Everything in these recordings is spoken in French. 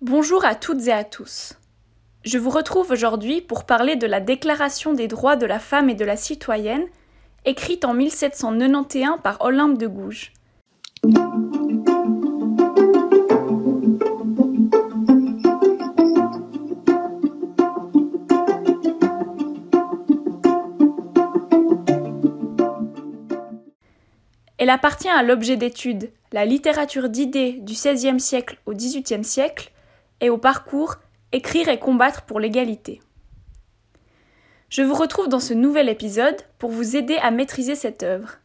Bonjour à toutes et à tous. Je vous retrouve aujourd'hui pour parler de la Déclaration des droits de la femme et de la citoyenne, écrite en 1791 par Olympe de Gouges. Elle appartient à l'objet d'étude, la littérature d'idées du XVIe siècle au XVIIIe siècle, et au parcours Écrire et combattre pour l'égalité. Je vous retrouve dans ce nouvel épisode pour vous aider à maîtriser cette œuvre.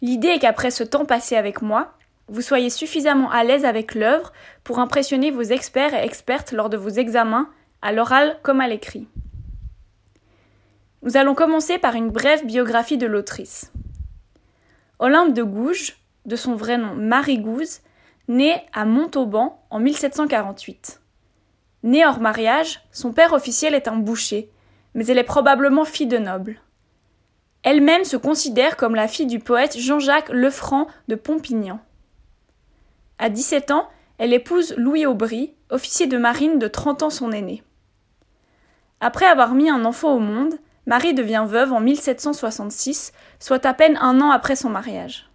L'idée est qu'après ce temps passé avec moi, vous soyez suffisamment à l'aise avec l'œuvre pour impressionner vos experts et expertes lors de vos examens, à l'oral comme à l'écrit. Nous allons commencer par une brève biographie de l'autrice. Olympe de Gouges, de son vrai nom Marie Gouze, née à Montauban en 1748. Née hors mariage, son père officiel est un boucher, mais elle est probablement fille de noble. Elle-même se considère comme la fille du poète Jean-Jacques Lefranc de Pompignan. À 17 ans, elle épouse Louis Aubry, officier de marine de 30 ans son aîné. Après avoir mis un enfant au monde, Marie devient veuve en 1766, soit à peine un an après son mariage.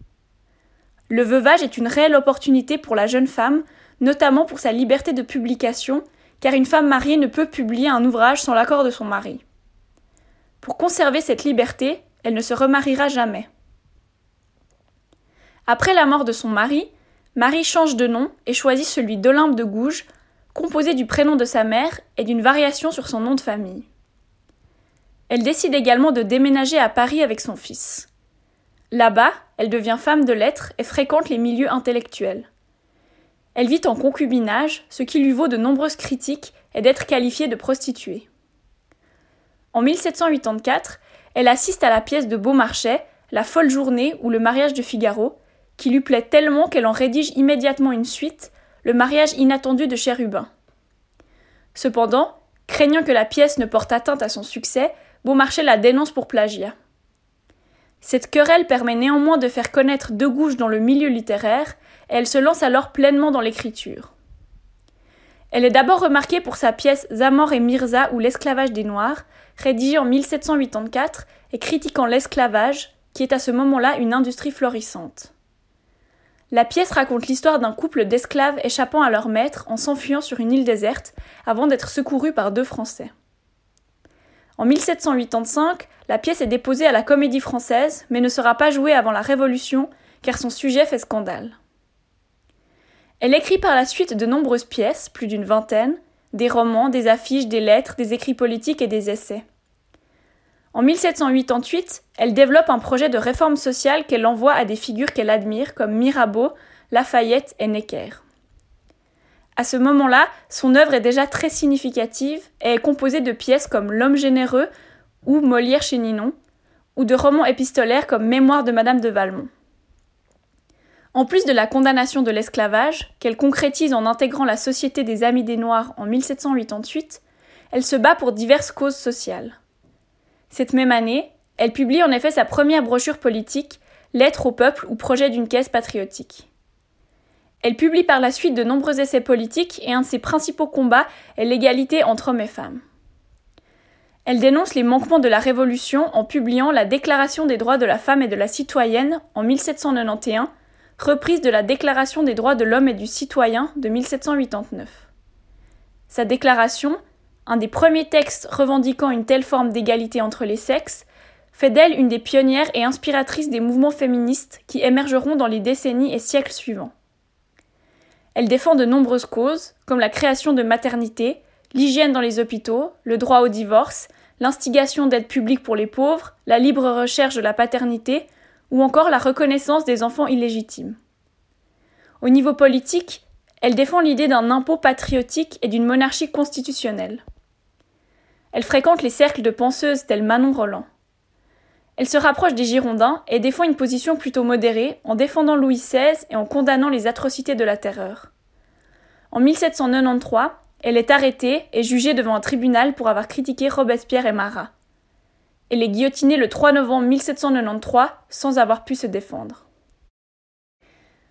Le veuvage est une réelle opportunité pour la jeune femme, notamment pour sa liberté de publication, car une femme mariée ne peut publier un ouvrage sans l'accord de son mari. Pour conserver cette liberté, elle ne se remariera jamais. Après la mort de son mari, Marie change de nom et choisit celui d'Olympe de Gouges, composé du prénom de sa mère et d'une variation sur son nom de famille. Elle décide également de déménager à Paris avec son fils. Là-bas, elle devient femme de lettres et fréquente les milieux intellectuels. Elle vit en concubinage, ce qui lui vaut de nombreuses critiques et d'être qualifiée de prostituée. En 1784, elle assiste à la pièce de Beaumarchais, La folle journée ou le mariage de Figaro, qui lui plaît tellement qu'elle en rédige immédiatement une suite, Le mariage inattendu de Chérubin. Cependant, craignant que la pièce ne porte atteinte à son succès, Beaumarchais la dénonce pour plagiat. Cette querelle permet néanmoins de faire connaître De Gouges dans le milieu littéraire, et elle se lance alors pleinement dans l'écriture. Elle est d'abord remarquée pour sa pièce Zamor et Mirza ou l'esclavage des Noirs, rédigée en 1784 et critiquant l'esclavage, qui est à ce moment-là une industrie florissante. La pièce raconte l'histoire d'un couple d'esclaves échappant à leur maître en s'enfuyant sur une île déserte avant d'être secourus par deux Français. En 1785, la pièce est déposée à la Comédie française, mais ne sera pas jouée avant la Révolution, car son sujet fait scandale. Elle écrit par la suite de nombreuses pièces, plus d'une vingtaine, des romans, des affiches, des lettres, des écrits politiques et des essais. En 1788, elle développe un projet de réforme sociale qu'elle envoie à des figures qu'elle admire comme Mirabeau, Lafayette et Necker. À ce moment-là, son œuvre est déjà très significative et est composée de pièces comme L'homme généreux ou Molière chez Ninon, ou de romans épistolaires comme Mémoire de Madame de Valmont. En plus de la condamnation de l'esclavage, qu'elle concrétise en intégrant la Société des Amis des Noirs en 1788, elle se bat pour diverses causes sociales. Cette même année, elle publie en effet sa première brochure politique, Lettre au peuple ou projet d'une caisse patriotique. Elle publie par la suite de nombreux essais politiques et un de ses principaux combats est l'égalité entre hommes et femmes. Elle dénonce les manquements de la Révolution en publiant la Déclaration des droits de la femme et de la citoyenne en 1791, reprise de la Déclaration des droits de l'homme et du citoyen de 1789. Sa déclaration, un des premiers textes revendiquant une telle forme d'égalité entre les sexes, fait d'elle une des pionnières et inspiratrices des mouvements féministes qui émergeront dans les décennies et siècles suivants. Elle défend de nombreuses causes, comme la création de maternités, l'hygiène dans les hôpitaux, le droit au divorce, l'instigation d'aide publique pour les pauvres, la libre recherche de la paternité, ou encore la reconnaissance des enfants illégitimes. Au niveau politique, elle défend l'idée d'un impôt patriotique et d'une monarchie constitutionnelle. Elle fréquente les cercles de penseuses telles Manon Roland. Elle se rapproche des Girondins et défend une position plutôt modérée en défendant Louis XVI et en condamnant les atrocités de la terreur. En 1793, elle est arrêtée et jugée devant un tribunal pour avoir critiqué Robespierre et Marat. Elle est guillotinée le 3 novembre 1793 sans avoir pu se défendre.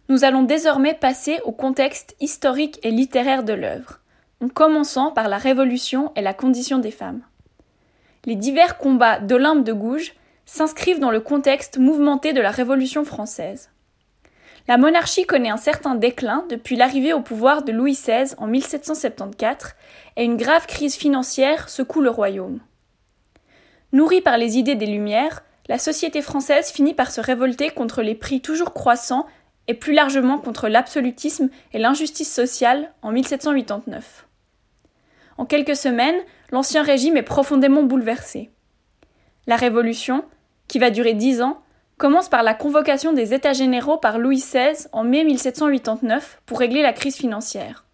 Nous allons désormais passer au contexte historique et littéraire de l'œuvre, en commençant par la Révolution et la condition des femmes. Les divers combats d'Olympe de Gouges s'inscrivent dans le contexte mouvementé de la Révolution française. La monarchie connaît un certain déclin depuis l'arrivée au pouvoir de Louis XVI en 1774 et une grave crise financière secoue le royaume. Nourrie par les idées des Lumières, la société française finit par se révolter contre les prix toujours croissants et plus largement contre l'absolutisme et l'injustice sociale en 1789. En quelques semaines, l'ancien régime est profondément bouleversé. La Révolution, qui va durer dix ans, commence par la convocation des États généraux par Louis XVI en mai 1789 pour régler la crise financière.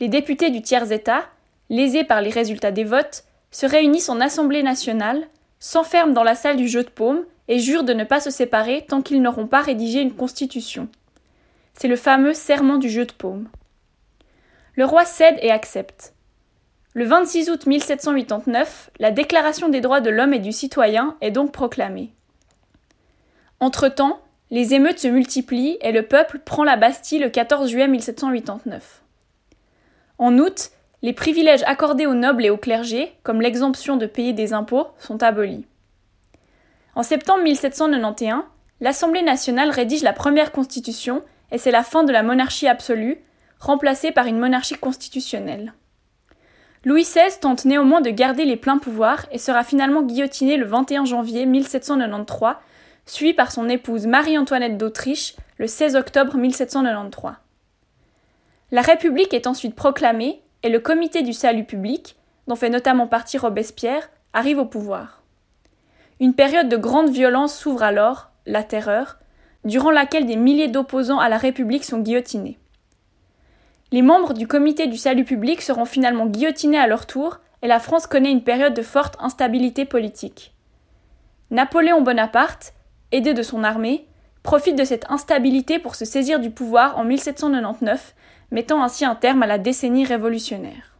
Les députés du tiers-État, lésés par les résultats des votes, se réunissent en Assemblée nationale, s'enferment dans la salle du jeu de paume et jurent de ne pas se séparer tant qu'ils n'auront pas rédigé une constitution. C'est le fameux serment du jeu de paume. Le roi cède et accepte. Le 26 août 1789, la Déclaration des droits de l'homme et du citoyen est donc proclamée. Entre-temps, les émeutes se multiplient et le peuple prend la Bastille le 14 juillet 1789. En août, les privilèges accordés aux nobles et aux clergés, comme l'exemption de payer des impôts, sont abolis. En septembre 1791, l'Assemblée nationale rédige la première constitution et c'est la fin de la monarchie absolue, remplacée par une monarchie constitutionnelle. Louis XVI tente néanmoins de garder les pleins pouvoirs et sera finalement guillotiné le 21 janvier 1793, suivi par son épouse Marie-Antoinette d'Autriche le 16 octobre 1793. La République est ensuite proclamée et le Comité du salut public, dont fait notamment partie Robespierre, arrive au pouvoir. Une période de grande violence s'ouvre alors, la terreur, durant laquelle des milliers d'opposants à la République sont guillotinés. Les membres du comité du salut public seront finalement guillotinés à leur tour et la France connaît une période de forte instabilité politique. Napoléon Bonaparte, aidé de son armée, profite de cette instabilité pour se saisir du pouvoir en 1799, mettant ainsi un terme à la décennie révolutionnaire.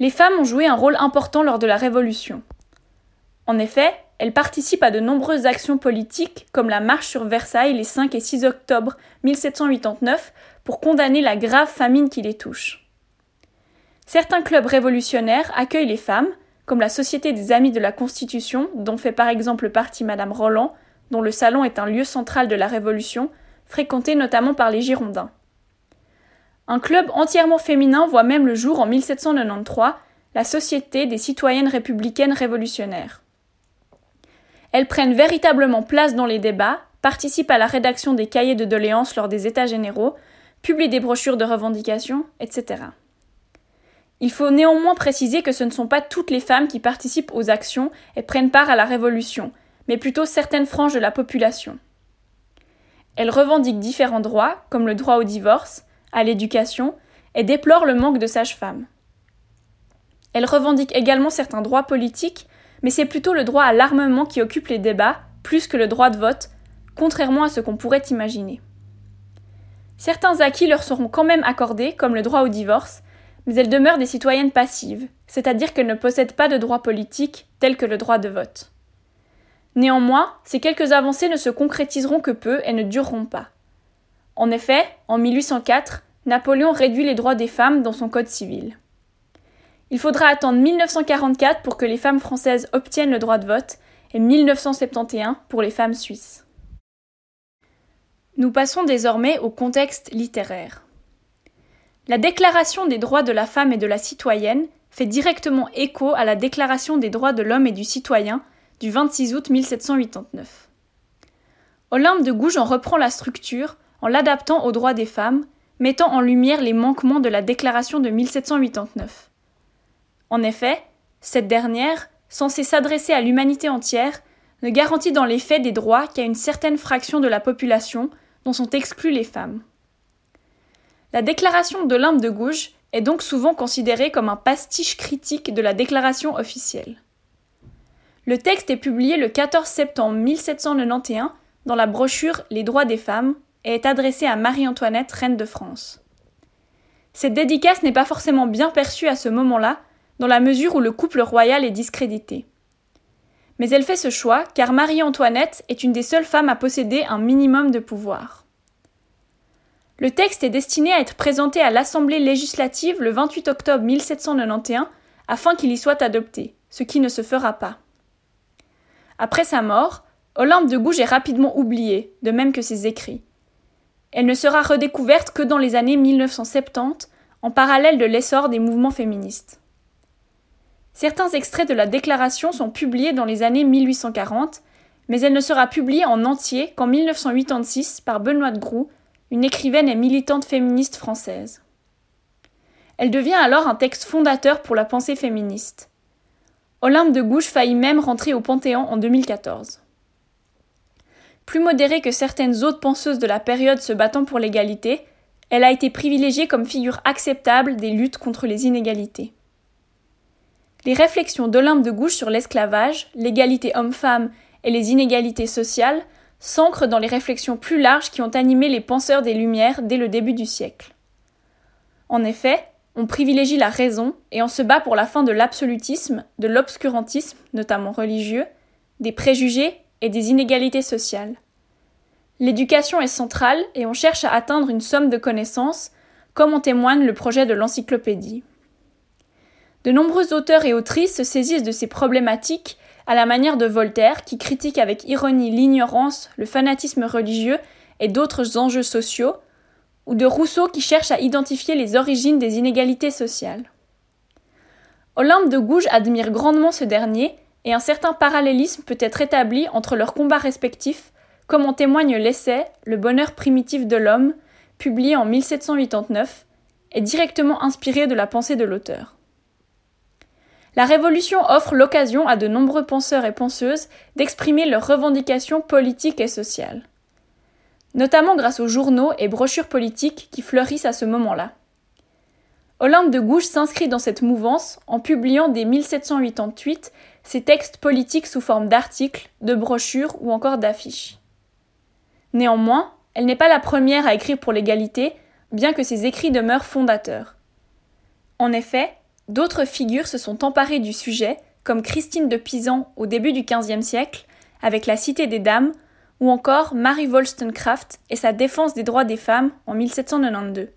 Les femmes ont joué un rôle important lors de la Révolution. En effet, elles participent à de nombreuses actions politiques, comme la marche sur Versailles les 5 et 6 octobre 1789, pour condamner la grave famine qui les touche. Certains clubs révolutionnaires accueillent les femmes, comme la Société des Amis de la Constitution, dont fait par exemple partie Madame Roland, dont le salon est un lieu central de la Révolution, fréquenté notamment par les Girondins. Un club entièrement féminin voit même le jour en 1793, la Société des citoyennes républicaines révolutionnaires. Elles prennent véritablement place dans les débats, participent à la rédaction des cahiers de doléances lors des États généraux, publient des brochures de revendications, etc. Il faut néanmoins préciser que ce ne sont pas toutes les femmes qui participent aux actions et prennent part à la révolution, mais plutôt certaines franges de la population. Elles revendiquent différents droits, comme le droit au divorce, à l'éducation, et déplorent le manque de sages-femmes. Elles revendiquent également certains droits politiques, mais c'est plutôt le droit à l'armement qui occupe les débats, plus que le droit de vote, contrairement à ce qu'on pourrait imaginer. Certains acquis leur seront quand même accordés, comme le droit au divorce, mais elles demeurent des citoyennes passives, c'est-à-dire qu'elles ne possèdent pas de droits politiques tels que le droit de vote. Néanmoins, ces quelques avancées ne se concrétiseront que peu et ne dureront pas. En effet, en 1804, Napoléon réduit les droits des femmes dans son Code civil. Il faudra attendre 1944 pour que les femmes françaises obtiennent le droit de vote et 1971 pour les femmes suisses. Nous passons désormais au contexte littéraire. La Déclaration des droits de la femme et de la citoyenne fait directement écho à la Déclaration des droits de l'homme et du citoyen du 26 août 1789. Olympe de Gouges en reprend la structure en l'adaptant aux droits des femmes, mettant en lumière les manquements de la Déclaration de 1789. En effet, cette dernière, censée s'adresser à l'humanité entière, ne garantit dans les faits des droits qu'à une certaine fraction de la population dont sont exclues les femmes. La déclaration d'Olympe de Gouges est donc souvent considérée comme un pastiche critique de la déclaration officielle. Le texte est publié le 14 septembre 1791 dans la brochure Les droits des femmes et est adressé à Marie-Antoinette, reine de France. Cette dédicace n'est pas forcément bien perçue à ce moment-là, dans la mesure où le couple royal est discrédité. Mais elle fait ce choix car Marie-Antoinette est une des seules femmes à posséder un minimum de pouvoir. Le texte est destiné à être présenté à l'Assemblée législative le 28 octobre 1791 afin qu'il y soit adopté, ce qui ne se fera pas. Après sa mort, Olympe de Gouges est rapidement oubliée, de même que ses écrits. Elle ne sera redécouverte que dans les années 1970, en parallèle de l'essor des mouvements féministes. Certains extraits de la déclaration sont publiés dans les années 1840, mais elle ne sera publiée en entier qu'en 1986 par Benoît de Groux, une écrivaine et militante féministe française. Elle devient alors un texte fondateur pour la pensée féministe. Olympe de Gouges faillit même rentrer au Panthéon en 2014. Plus modérée que certaines autres penseuses de la période se battant pour l'égalité, elle a été privilégiée comme figure acceptable des luttes contre les inégalités. Les réflexions d'Olympe de Gouges sur l'esclavage, l'égalité homme-femme et les inégalités sociales s'ancrent dans les réflexions plus larges qui ont animé les penseurs des Lumières dès le début du siècle. En effet, on privilégie la raison et on se bat pour la fin de l'absolutisme, de l'obscurantisme, notamment religieux, des préjugés et des inégalités sociales. L'éducation est centrale et on cherche à atteindre une somme de connaissances, comme en témoigne le projet de l'encyclopédie. De nombreux auteurs et autrices se saisissent de ces problématiques à la manière de Voltaire, qui critique avec ironie l'ignorance, le fanatisme religieux et d'autres enjeux sociaux, ou de Rousseau qui cherche à identifier les origines des inégalités sociales. Olympe de Gouges admire grandement ce dernier, et un certain parallélisme peut être établi entre leurs combats respectifs comme en témoigne l'essai Le bonheur primitif de l'homme, publié en 1789, et directement inspiré de la pensée de l'auteur. La Révolution offre l'occasion à de nombreux penseurs et penseuses d'exprimer leurs revendications politiques et sociales, notamment grâce aux journaux et brochures politiques qui fleurissent à ce moment-là. Olympe de Gouges s'inscrit dans cette mouvance en publiant dès 1788 ses textes politiques sous forme d'articles, de brochures ou encore d'affiches. Néanmoins, elle n'est pas la première à écrire pour l'égalité, bien que ses écrits demeurent fondateurs. En effet, d'autres figures se sont emparées du sujet, comme Christine de Pisan au début du XVe siècle, avec la Cité des Dames, ou encore Marie Wollstonecraft et sa défense des droits des femmes en 1792.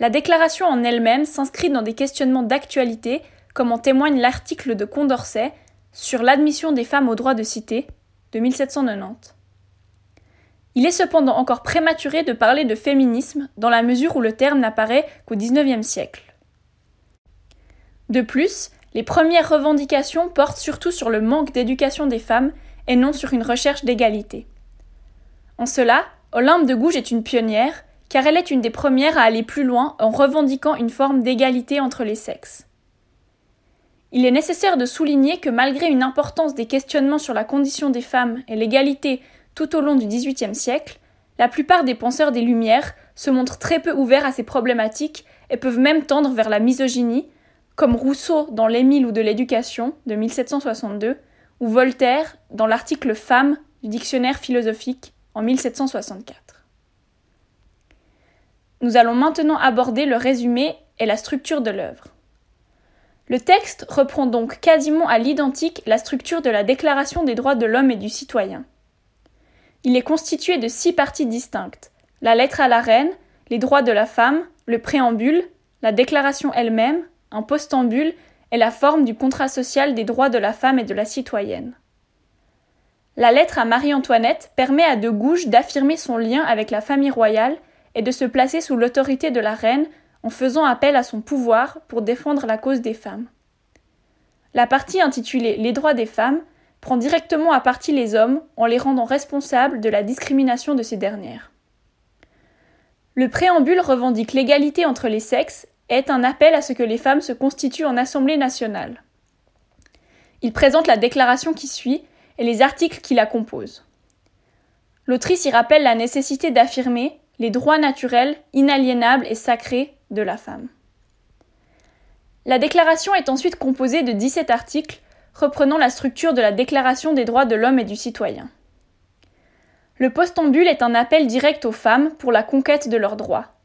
La déclaration en elle-même s'inscrit dans des questionnements d'actualité, comme en témoigne l'article de Condorcet sur l'admission des femmes au droit de cité de 1790. Il est cependant encore prématuré de parler de féminisme dans la mesure où le terme n'apparaît qu'au XIXe siècle. De plus, les premières revendications portent surtout sur le manque d'éducation des femmes et non sur une recherche d'égalité. En cela, Olympe de Gouges est une pionnière, car elle est une des premières à aller plus loin en revendiquant une forme d'égalité entre les sexes. Il est nécessaire de souligner que malgré une importance des questionnements sur la condition des femmes et l'égalité tout au long du XVIIIe siècle, la plupart des penseurs des Lumières se montrent très peu ouverts à ces problématiques et peuvent même tendre vers la misogynie, comme Rousseau dans L'Émile ou de l'éducation de 1762, ou Voltaire dans l'article Femme du dictionnaire philosophique en 1764. Nous allons maintenant aborder le résumé et la structure de l'œuvre. Le texte reprend donc quasiment à l'identique la structure de la Déclaration des droits de l'homme et du citoyen. Il est constitué de six parties distinctes la lettre à la reine, les droits de la femme, le préambule, la déclaration elle-même, un postambule et la forme du contrat social des droits de la femme et de la citoyenne. La lettre à Marie-Antoinette permet à De Gouges d'affirmer son lien avec la famille royale et de se placer sous l'autorité de la reine en faisant appel à son pouvoir pour défendre la cause des femmes. La partie intitulée Les droits des femmes prend directement à partie les hommes en les rendant responsables de la discrimination de ces dernières. Le préambule revendique l'égalité entre les sexes est un appel à ce que les femmes se constituent en Assemblée nationale. Il présente la déclaration qui suit et les articles qui la composent. L'autrice y rappelle la nécessité d'affirmer les droits naturels, inaliénables et sacrés de la femme. La déclaration est ensuite composée de 17 articles reprenant la structure de la Déclaration des droits de l'homme et du citoyen. Le postambule est un appel direct aux femmes pour la conquête de leurs droits.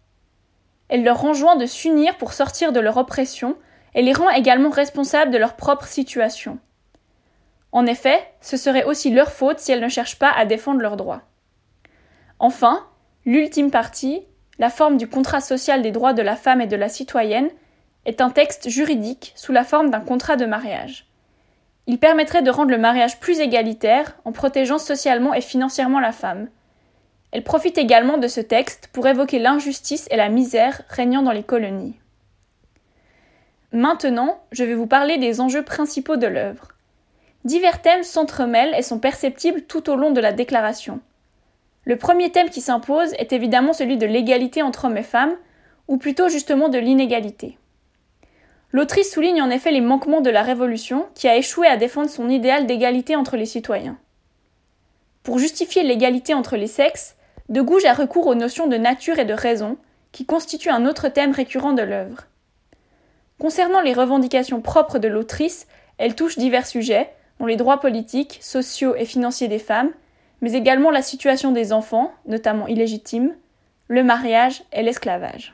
Elle leur enjoint de s'unir pour sortir de leur oppression et les rend également responsables de leur propre situation. En effet, ce serait aussi leur faute si elles ne cherchent pas à défendre leurs droits. Enfin, l'ultime partie, la forme du contrat social des droits de la femme et de la citoyenne, est un texte juridique sous la forme d'un contrat de mariage. Il permettrait de rendre le mariage plus égalitaire en protégeant socialement et financièrement la femme. Elle profite également de ce texte pour évoquer l'injustice et la misère régnant dans les colonies. Maintenant, je vais vous parler des enjeux principaux de l'œuvre. Divers thèmes s'entremêlent et sont perceptibles tout au long de la déclaration. Le premier thème qui s'impose est évidemment celui de l'égalité entre hommes et femmes, ou plutôt justement de l'inégalité. L'autrice souligne en effet les manquements de la Révolution qui a échoué à défendre son idéal d'égalité entre les citoyens. Pour justifier l'égalité entre les sexes, De Gouges a recours aux notions de nature et de raison, qui constituent un autre thème récurrent de l'œuvre. Concernant les revendications propres de l'autrice, elle touche divers sujets, dont les droits politiques, sociaux et financiers des femmes, mais également la situation des enfants, notamment illégitimes, le mariage et l'esclavage.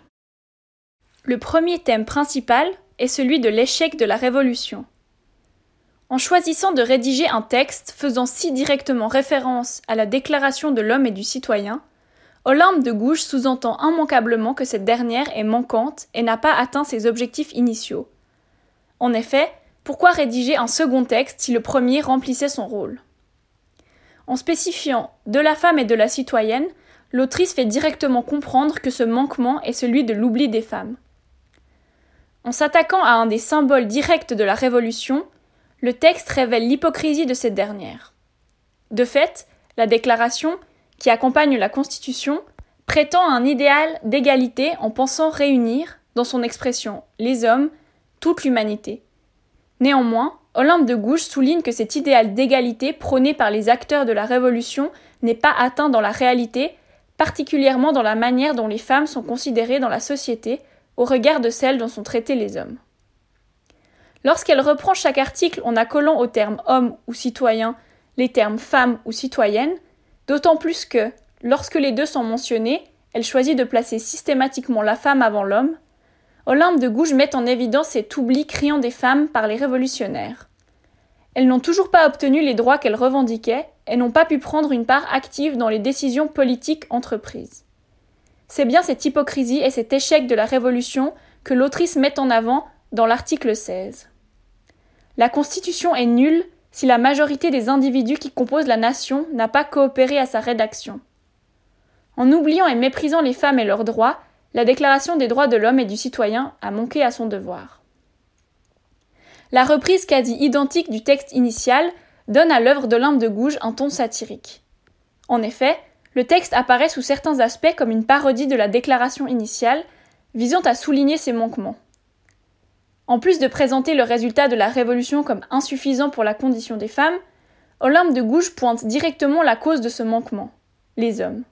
Le premier thème principal, est celui de l'échec de la Révolution. En choisissant de rédiger un texte faisant si directement référence à la Déclaration de l'homme et du citoyen, Olympe de Gouges sous-entend immanquablement que cette dernière est manquante et n'a pas atteint ses objectifs initiaux. En effet, pourquoi rédiger un second texte si le premier remplissait son rôle? En spécifiant de la femme et de la citoyenne, l'autrice fait directement comprendre que ce manquement est celui de l'oubli des femmes. En s'attaquant à un des symboles directs de la Révolution, le texte révèle l'hypocrisie de cette dernière. De fait, la déclaration, qui accompagne la Constitution, prétend un idéal d'égalité en pensant réunir, dans son expression, les hommes, toute l'humanité. Néanmoins, Olympe de Gouges souligne que cet idéal d'égalité prôné par les acteurs de la Révolution n'est pas atteint dans la réalité, particulièrement dans la manière dont les femmes sont considérées dans la société, au regard de celles dont sont traités les hommes. Lorsqu'elle reprend chaque article en accolant au terme homme ou citoyen les termes femme ou citoyenne, d'autant plus que, lorsque les deux sont mentionnés, elle choisit de placer systématiquement la femme avant l'homme, Olympe de Gouges met en évidence cet oubli criant des femmes par les révolutionnaires. Elles n'ont toujours pas obtenu les droits qu'elles revendiquaient et n'ont pas pu prendre une part active dans les décisions politiques entreprises. C'est bien cette hypocrisie et cet échec de la Révolution que l'autrice met en avant dans l'article 16. La Constitution est nulle si la majorité des individus qui composent la nation n'a pas coopéré à sa rédaction. En oubliant et méprisant les femmes et leurs droits, la Déclaration des droits de l'homme et du citoyen a manqué à son devoir. La reprise quasi identique du texte initial donne à l'œuvre d'Olympe de Gouges un ton satirique. En effet, le texte apparaît sous certains aspects comme une parodie de la déclaration initiale, visant à souligner ses manquements. En plus de présenter le résultat de la Révolution comme insuffisant pour la condition des femmes, Olympe de Gouges pointe directement la cause de ce manquement les hommes.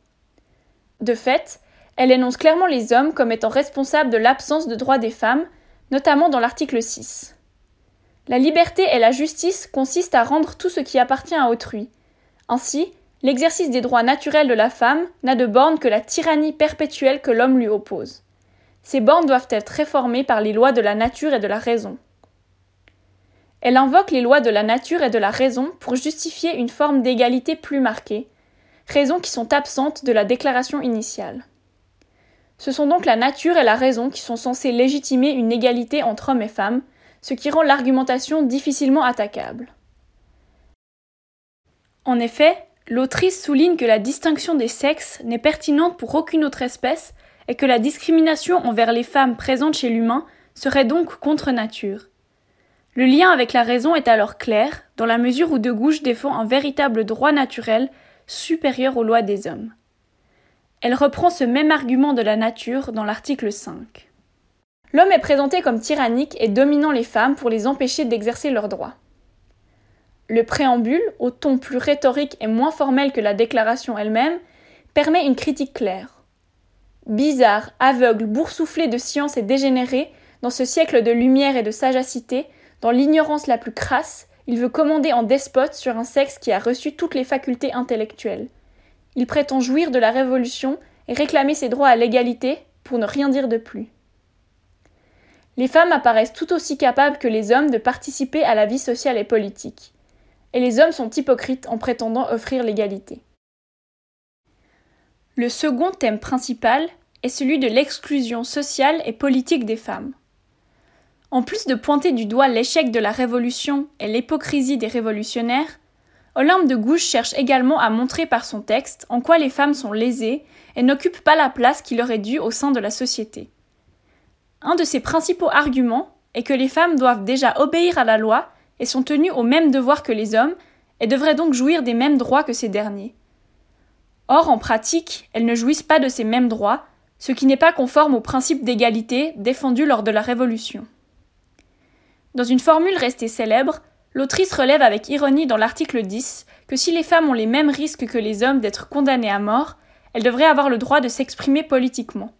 De fait, elle énonce clairement les hommes comme étant responsables de l'absence de droits des femmes, notamment dans l'article 6. La liberté et la justice consistent à rendre tout ce qui appartient à autrui. Ainsi, L'exercice des droits naturels de la femme n'a de borne que la tyrannie perpétuelle que l'homme lui oppose. Ces bornes doivent être réformées par les lois de la nature et de la raison. Elle invoque les lois de la nature et de la raison pour justifier une forme d'égalité plus marquée, raisons qui sont absentes de la déclaration initiale. Ce sont donc la nature et la raison qui sont censées légitimer une égalité entre hommes et femmes, ce qui rend l'argumentation difficilement attaquable. En effet, L'autrice souligne que la distinction des sexes n'est pertinente pour aucune autre espèce et que la discrimination envers les femmes présentes chez l'humain serait donc contre nature. Le lien avec la raison est alors clair, dans la mesure où De Gouges défend un véritable droit naturel supérieur aux lois des hommes. Elle reprend ce même argument de la nature dans l'article 5. L'homme est présenté comme tyrannique et dominant les femmes pour les empêcher d'exercer leurs droits. Le préambule, au ton plus rhétorique et moins formel que la déclaration elle-même, permet une critique claire. Bizarre, aveugle, boursouflé de science et dégénéré, dans ce siècle de lumière et de sagacité, dans l'ignorance la plus crasse, il veut commander en despote sur un sexe qui a reçu toutes les facultés intellectuelles. Il prétend jouir de la révolution et réclamer ses droits à l'égalité, pour ne rien dire de plus. Les femmes apparaissent tout aussi capables que les hommes de participer à la vie sociale et politique et les hommes sont hypocrites en prétendant offrir l'égalité. Le second thème principal est celui de l'exclusion sociale et politique des femmes. En plus de pointer du doigt l'échec de la Révolution et l'hypocrisie des révolutionnaires, Olympe de Gouges cherche également à montrer par son texte en quoi les femmes sont lésées et n'occupent pas la place qui leur est due au sein de la société. Un de ses principaux arguments est que les femmes doivent déjà obéir à la loi et sont tenues aux mêmes devoirs que les hommes et devraient donc jouir des mêmes droits que ces derniers. Or, en pratique, elles ne jouissent pas de ces mêmes droits, ce qui n'est pas conforme au principe d'égalité défendu lors de la Révolution. Dans une formule restée célèbre, l'autrice relève avec ironie dans l'article 10 que si les femmes ont les mêmes risques que les hommes d'être condamnées à mort, elles devraient avoir le droit de s'exprimer politiquement.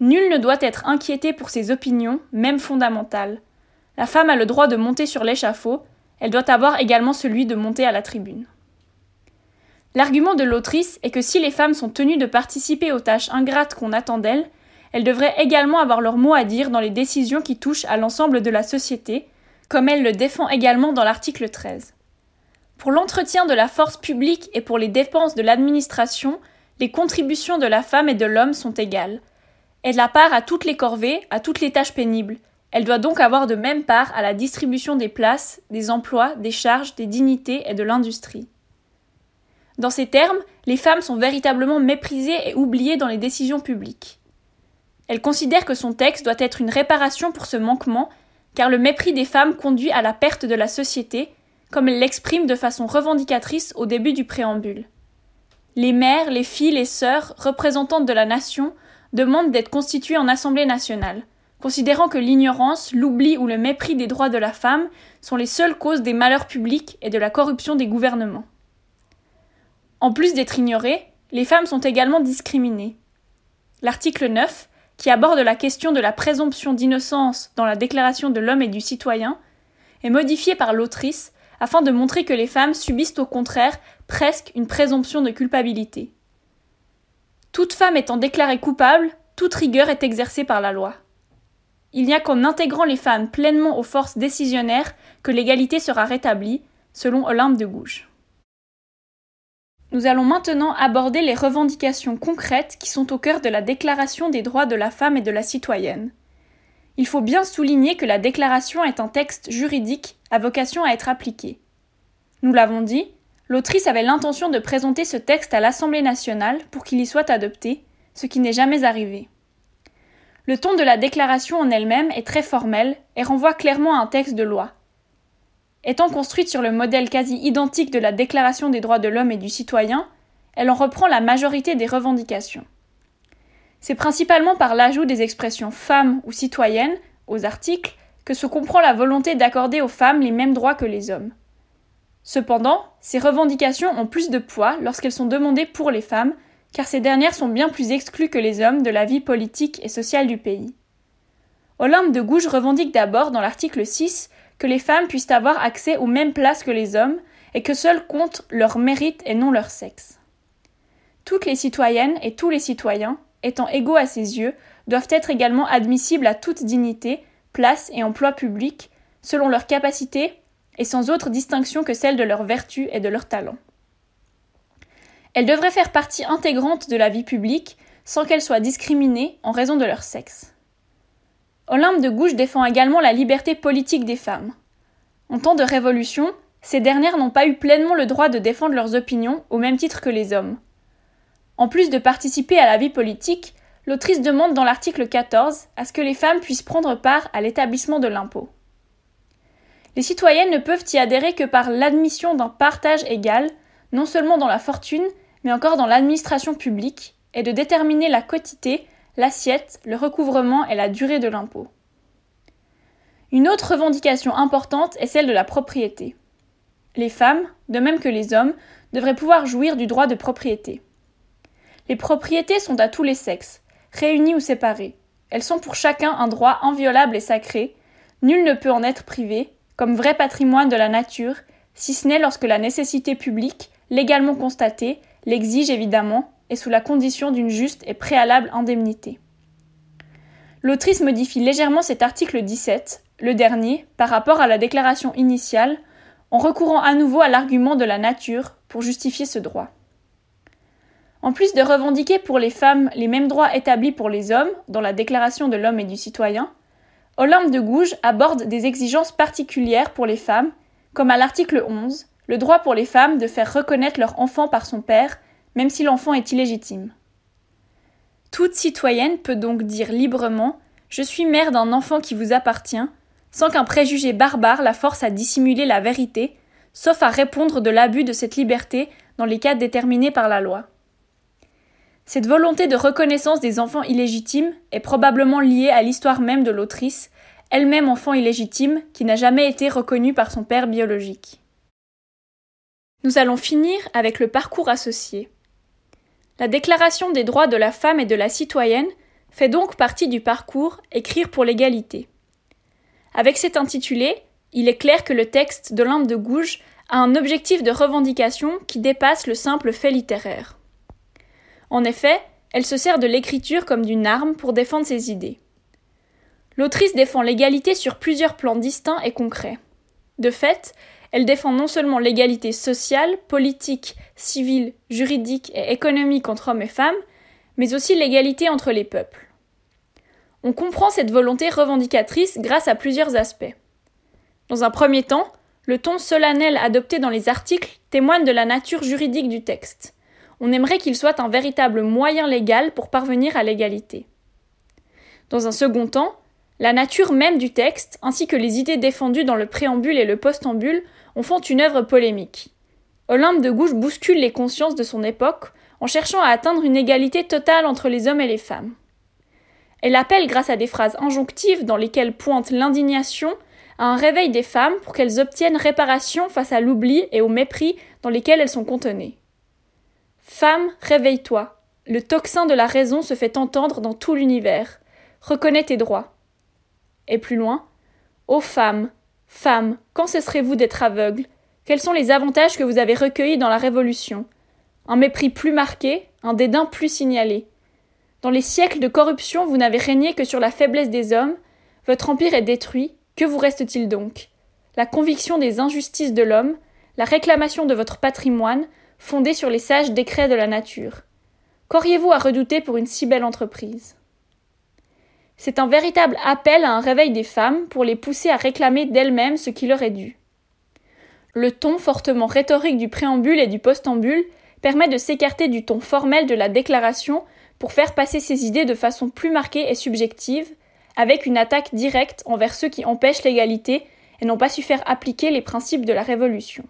Nul ne doit être inquiété pour ses opinions, même fondamentales. La femme a le droit de monter sur l'échafaud, elle doit avoir également celui de monter à la tribune. L'argument de l'autrice est que si les femmes sont tenues de participer aux tâches ingrates qu'on attend d'elles, elles devraient également avoir leur mot à dire dans les décisions qui touchent à l'ensemble de la société, comme elle le défend également dans l'article 13. Pour l'entretien de la force publique et pour les dépenses de l'administration, les contributions de la femme et de l'homme sont égales. Elle a part à toutes les corvées, à toutes les tâches pénibles. Elle doit donc avoir de même part à la distribution des places, des emplois, des charges, des dignités et de l'industrie. Dans ces termes, les femmes sont véritablement méprisées et oubliées dans les décisions publiques. Elle considère que son texte doit être une réparation pour ce manquement, car le mépris des femmes conduit à la perte de la société, comme elle l'exprime de façon revendicatrice au début du préambule. Les mères, les filles, les sœurs, représentantes de la nation, demandent d'être constituées en Assemblée nationale, considérant que l'ignorance, l'oubli ou le mépris des droits de la femme sont les seules causes des malheurs publics et de la corruption des gouvernements. En plus d'être ignorées, les femmes sont également discriminées. L'article 9 qui aborde la question de la présomption d'innocence dans la Déclaration de l'homme et du citoyen, est modifié par l'autrice afin de montrer que les femmes subissent au contraire presque une présomption de culpabilité. Toute femme étant déclarée coupable, toute rigueur est exercée par la loi. Il n'y a qu'en intégrant les femmes pleinement aux forces décisionnaires que l'égalité sera rétablie, selon Olympe de Gouges. Nous allons maintenant aborder les revendications concrètes qui sont au cœur de la Déclaration des droits de la femme et de la citoyenne. Il faut bien souligner que la Déclaration est un texte juridique à vocation à être appliqué. Nous l'avons dit, l'autrice avait l'intention de présenter ce texte à l'Assemblée nationale pour qu'il y soit adopté, ce qui n'est jamais arrivé. Le ton de la déclaration en elle-même est très formel et renvoie clairement à un texte de loi. Étant construite sur le modèle quasi identique de la Déclaration des droits de l'homme et du citoyen, elle en reprend la majorité des revendications. C'est principalement par l'ajout des expressions femmes ou citoyennes aux articles que se comprend la volonté d'accorder aux femmes les mêmes droits que les hommes. Cependant, ces revendications ont plus de poids lorsqu'elles sont demandées pour les femmes, car ces dernières sont bien plus exclues que les hommes de la vie politique et sociale du pays. Olympe de Gouges revendique d'abord dans l'article 6 que les femmes puissent avoir accès aux mêmes places que les hommes et que seul compte leur mérite et non leur sexe. Toutes les citoyennes et tous les citoyens, étant égaux à ses yeux, doivent être également admissibles à toute dignité, place et emploi public, selon leurs capacités et sans autre distinction que celle de leur vertu et de leur talent. Elles devraient faire partie intégrante de la vie publique sans qu'elles soient discriminées en raison de leur sexe. Olympe de Gouges défend également la liberté politique des femmes. En temps de révolution, ces dernières n'ont pas eu pleinement le droit de défendre leurs opinions au même titre que les hommes. En plus de participer à la vie politique, l'autrice demande dans l'article 14 à ce que les femmes puissent prendre part à l'établissement de l'impôt. Les citoyennes ne peuvent y adhérer que par l'admission d'un partage égal, non seulement dans la fortune, mais encore dans l'administration publique, et de déterminer la quotité l'assiette, le recouvrement et la durée de l'impôt. Une autre revendication importante est celle de la propriété. Les femmes, de même que les hommes, devraient pouvoir jouir du droit de propriété. Les propriétés sont à tous les sexes, réunies ou séparées. Elles sont pour chacun un droit inviolable et sacré, nul ne peut en être privé, comme vrai patrimoine de la nature, si ce n'est lorsque la nécessité publique, légalement constatée, l'exige évidemment, et sous la condition d'une juste et préalable indemnité. L'autrice modifie légèrement cet article 17, le dernier, par rapport à la déclaration initiale, en recourant à nouveau à l'argument de la nature pour justifier ce droit. En plus de revendiquer pour les femmes les mêmes droits établis pour les hommes dans la Déclaration de l'homme et du citoyen, Olympe de Gouges aborde des exigences particulières pour les femmes, comme à l'article 11, le droit pour les femmes de faire reconnaître leur enfant par son père, même si l'enfant est illégitime. Toute citoyenne peut donc dire librement Je suis mère d'un enfant qui vous appartient, sans qu'un préjugé barbare la force à dissimuler la vérité, sauf à répondre de l'abus de cette liberté dans les cas déterminés par la loi. Cette volonté de reconnaissance des enfants illégitimes est probablement liée à l'histoire même de l'autrice, elle-même enfant illégitime, qui n'a jamais été reconnue par son père biologique. Nous allons finir avec le parcours associé. La Déclaration des droits de la femme et de la citoyenne fait donc partie du parcours Écrire pour l'égalité. Avec cet intitulé, il est clair que le texte de l'Inde de Gouges a un objectif de revendication qui dépasse le simple fait littéraire. En effet, elle se sert de l'écriture comme d'une arme pour défendre ses idées. L'autrice défend l'égalité sur plusieurs plans distincts et concrets. De fait, elle défend non seulement l'égalité sociale, politique, civile, juridique et économique entre hommes et femmes, mais aussi l'égalité entre les peuples. On comprend cette volonté revendicatrice grâce à plusieurs aspects. Dans un premier temps, le ton solennel adopté dans les articles témoigne de la nature juridique du texte on aimerait qu'il soit un véritable moyen légal pour parvenir à l'égalité. Dans un second temps, la nature même du texte, ainsi que les idées défendues dans le préambule et le postambule, font une œuvre polémique. Olympe de Gouges bouscule les consciences de son époque en cherchant à atteindre une égalité totale entre les hommes et les femmes. Elle appelle, grâce à des phrases injonctives dans lesquelles pointe l'indignation, à un réveil des femmes pour qu'elles obtiennent réparation face à l'oubli et au mépris dans lesquels elles sont contenues. Femme, réveille-toi. Le tocsin de la raison se fait entendre dans tout l'univers. Reconnais tes droits. Et plus loin. Ô femme, femme, quand cesserez-vous d'être aveugle Quels sont les avantages que vous avez recueillis dans la Révolution? Un mépris plus marqué, un dédain plus signalé. Dans les siècles de corruption, vous n'avez régné que sur la faiblesse des hommes. Votre empire est détruit. Que vous reste-t-il donc? La conviction des injustices de l'homme, la réclamation de votre patrimoine, fondée sur les sages décrets de la nature. Qu'auriez-vous à redouter pour une si belle entreprise? C'est un véritable appel à un réveil des femmes pour les pousser à réclamer d'elles-mêmes ce qui leur est dû. Le ton fortement rhétorique du préambule et du postambule permet de s'écarter du ton formel de la déclaration pour faire passer ses idées de façon plus marquée et subjective, avec une attaque directe envers ceux qui empêchent l'égalité et n'ont pas su faire appliquer les principes de la Révolution.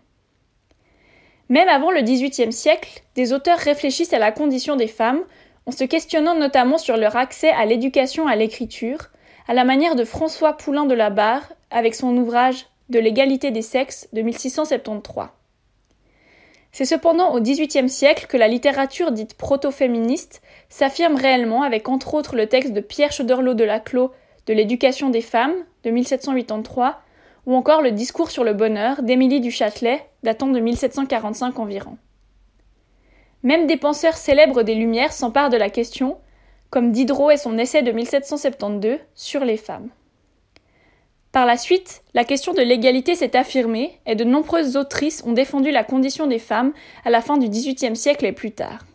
Même avant le XVIIIe siècle, des auteurs réfléchissent à la condition des femmes, en se questionnant notamment sur leur accès à l'éducation à l'écriture, à la manière de François Poulain de la Barre avec son ouvrage De l'égalité des sexes de 1673. C'est cependant au XVIIIe siècle que la littérature dite proto-féministe s'affirme réellement avec entre autres le texte de Pierre Choderlos de Laclos de l'éducation des femmes de 1783 ou encore le Discours sur le bonheur d'Émilie du Châtelet, datant de 1745 environ. Même des penseurs célèbres des Lumières s'emparent de la question, comme Diderot et son essai de 1772 sur les femmes. Par la suite, la question de l'égalité s'est affirmée et de nombreuses autrices ont défendu la condition des femmes à la fin du XVIIIe siècle et plus tard.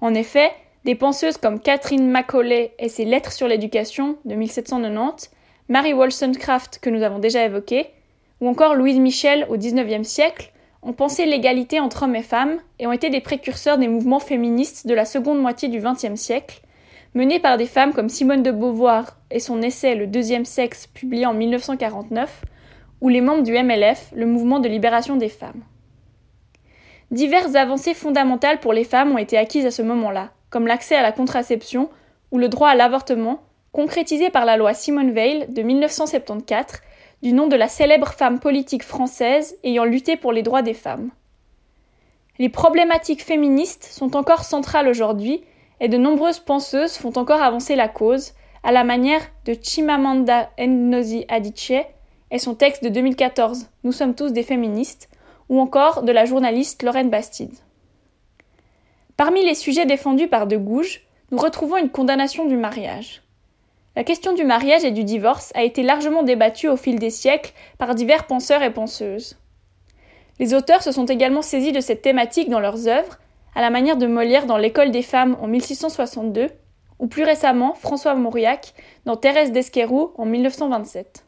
En effet, des penseuses comme Catherine Macaulay et ses Lettres sur l'éducation de 1790 Mary Wollstonecraft, que nous avons déjà évoquée, ou encore Louise Michel au XIXe siècle, ont pensé l'égalité entre hommes et femmes et ont été des précurseurs des mouvements féministes de la seconde moitié du XXe siècle, menés par des femmes comme Simone de Beauvoir et son essai Le deuxième sexe, publié en 1949, ou les membres du MLF, le mouvement de libération des femmes. Diverses avancées fondamentales pour les femmes ont été acquises à ce moment-là, comme l'accès à la contraception ou le droit à l'avortement, concrétisé par la loi Simone Veil de 1974, du nom de la célèbre femme politique française ayant lutté pour les droits des femmes. Les problématiques féministes sont encore centrales aujourd'hui et de nombreuses penseuses font encore avancer la cause, à la manière de Chimamanda Ngozi Adichie et son texte de 2014 Nous sommes tous des féministes, ou encore de la journaliste Lorraine Bastide. Parmi les sujets défendus par De Gouges, nous retrouvons une condamnation du mariage. La question du mariage et du divorce a été largement débattue au fil des siècles par divers penseurs et penseuses. Les auteurs se sont également saisis de cette thématique dans leurs œuvres, à la manière de Molière dans L'école des femmes en 1662, ou plus récemment François Mauriac dans Thérèse d'Esquerou en 1927.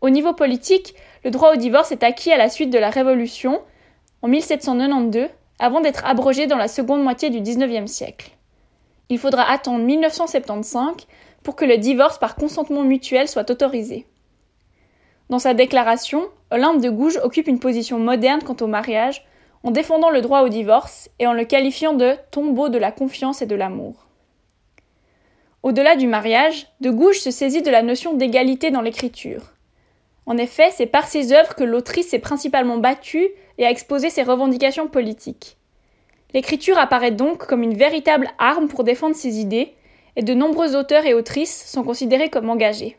Au niveau politique, le droit au divorce est acquis à la suite de la Révolution en 1792, avant d'être abrogé dans la seconde moitié du XIXe siècle. Il faudra attendre 1975 pour que le divorce par consentement mutuel soit autorisé. Dans sa déclaration, Olympe de Gouges occupe une position moderne quant au mariage, en défendant le droit au divorce et en le qualifiant de tombeau de la confiance et de l'amour. Au-delà du mariage, de Gouges se saisit de la notion d'égalité dans l'écriture. En effet, c'est par ses œuvres que l'autrice s'est principalement battue et a exposé ses revendications politiques. L'écriture apparaît donc comme une véritable arme pour défendre ses idées, et de nombreux auteurs et autrices sont considérés comme engagés.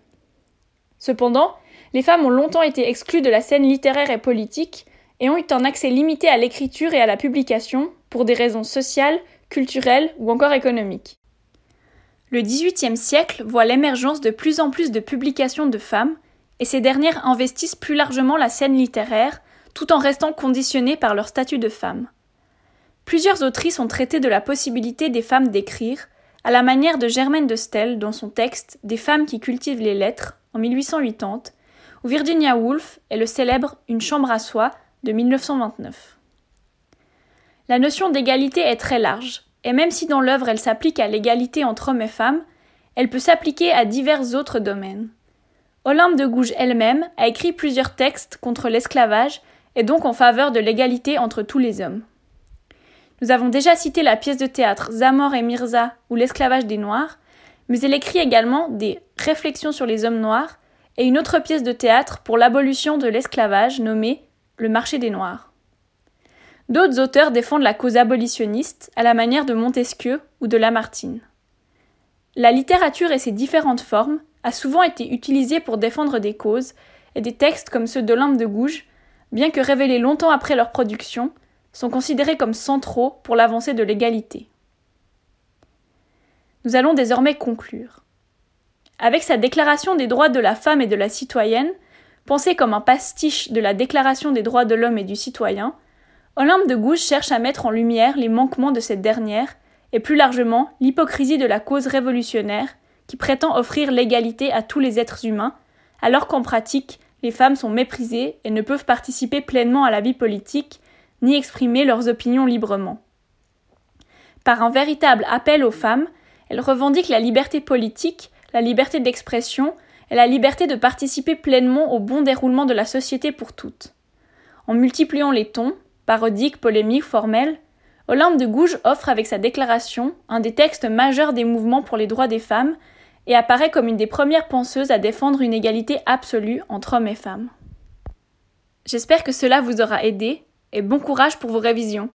Cependant, les femmes ont longtemps été exclues de la scène littéraire et politique et ont eu un accès limité à l'écriture et à la publication pour des raisons sociales, culturelles ou encore économiques. Le XVIIIe siècle voit l'émergence de plus en plus de publications de femmes, et ces dernières investissent plus largement la scène littéraire, tout en restant conditionnées par leur statut de femme. Plusieurs autrices ont traité de la possibilité des femmes d'écrire, à la manière de Germaine de Stel dans son texte Des femmes qui cultivent les lettres en 1880, ou Virginia Woolf est le célèbre Une chambre à soi de 1929. La notion d'égalité est très large, et même si dans l'œuvre elle s'applique à l'égalité entre hommes et femmes, elle peut s'appliquer à divers autres domaines. Olympe de Gouges elle-même a écrit plusieurs textes contre l'esclavage et donc en faveur de l'égalité entre tous les hommes. Nous avons déjà cité la pièce de théâtre Zamor et Mirza ou l'esclavage des Noirs, mais elle écrit également des Réflexions sur les hommes noirs et une autre pièce de théâtre pour l'abolition de l'esclavage nommée Le marché des Noirs. D'autres auteurs défendent la cause abolitionniste à la manière de Montesquieu ou de Lamartine. La littérature et ses différentes formes a souvent été utilisée pour défendre des causes, et des textes comme ceux d'Olympe de Gouges, bien que révélés longtemps après leur production, sont considérés comme centraux pour l'avancée de l'égalité. Nous allons désormais conclure. Avec sa Déclaration des droits de la femme et de la citoyenne, pensée comme un pastiche de la Déclaration des droits de l'homme et du citoyen, Olympe de Gouges cherche à mettre en lumière les manquements de cette dernière et plus largement l'hypocrisie de la cause révolutionnaire qui prétend offrir l'égalité à tous les êtres humains, alors qu'en pratique, les femmes sont méprisées et ne peuvent participer pleinement à la vie politique, ni exprimer leurs opinions librement. Par un véritable appel aux femmes, elle revendique la liberté politique, la liberté d'expression et la liberté de participer pleinement au bon déroulement de la société pour toutes. En multipliant les tons, parodique, polémique, formelle, Olympe de Gouges offre avec sa déclaration un des textes majeurs des mouvements pour les droits des femmes et apparaît comme une des premières penseuses à défendre une égalité absolue entre hommes et femmes. J'espère que cela vous aura aidé et bon courage pour vos révisions.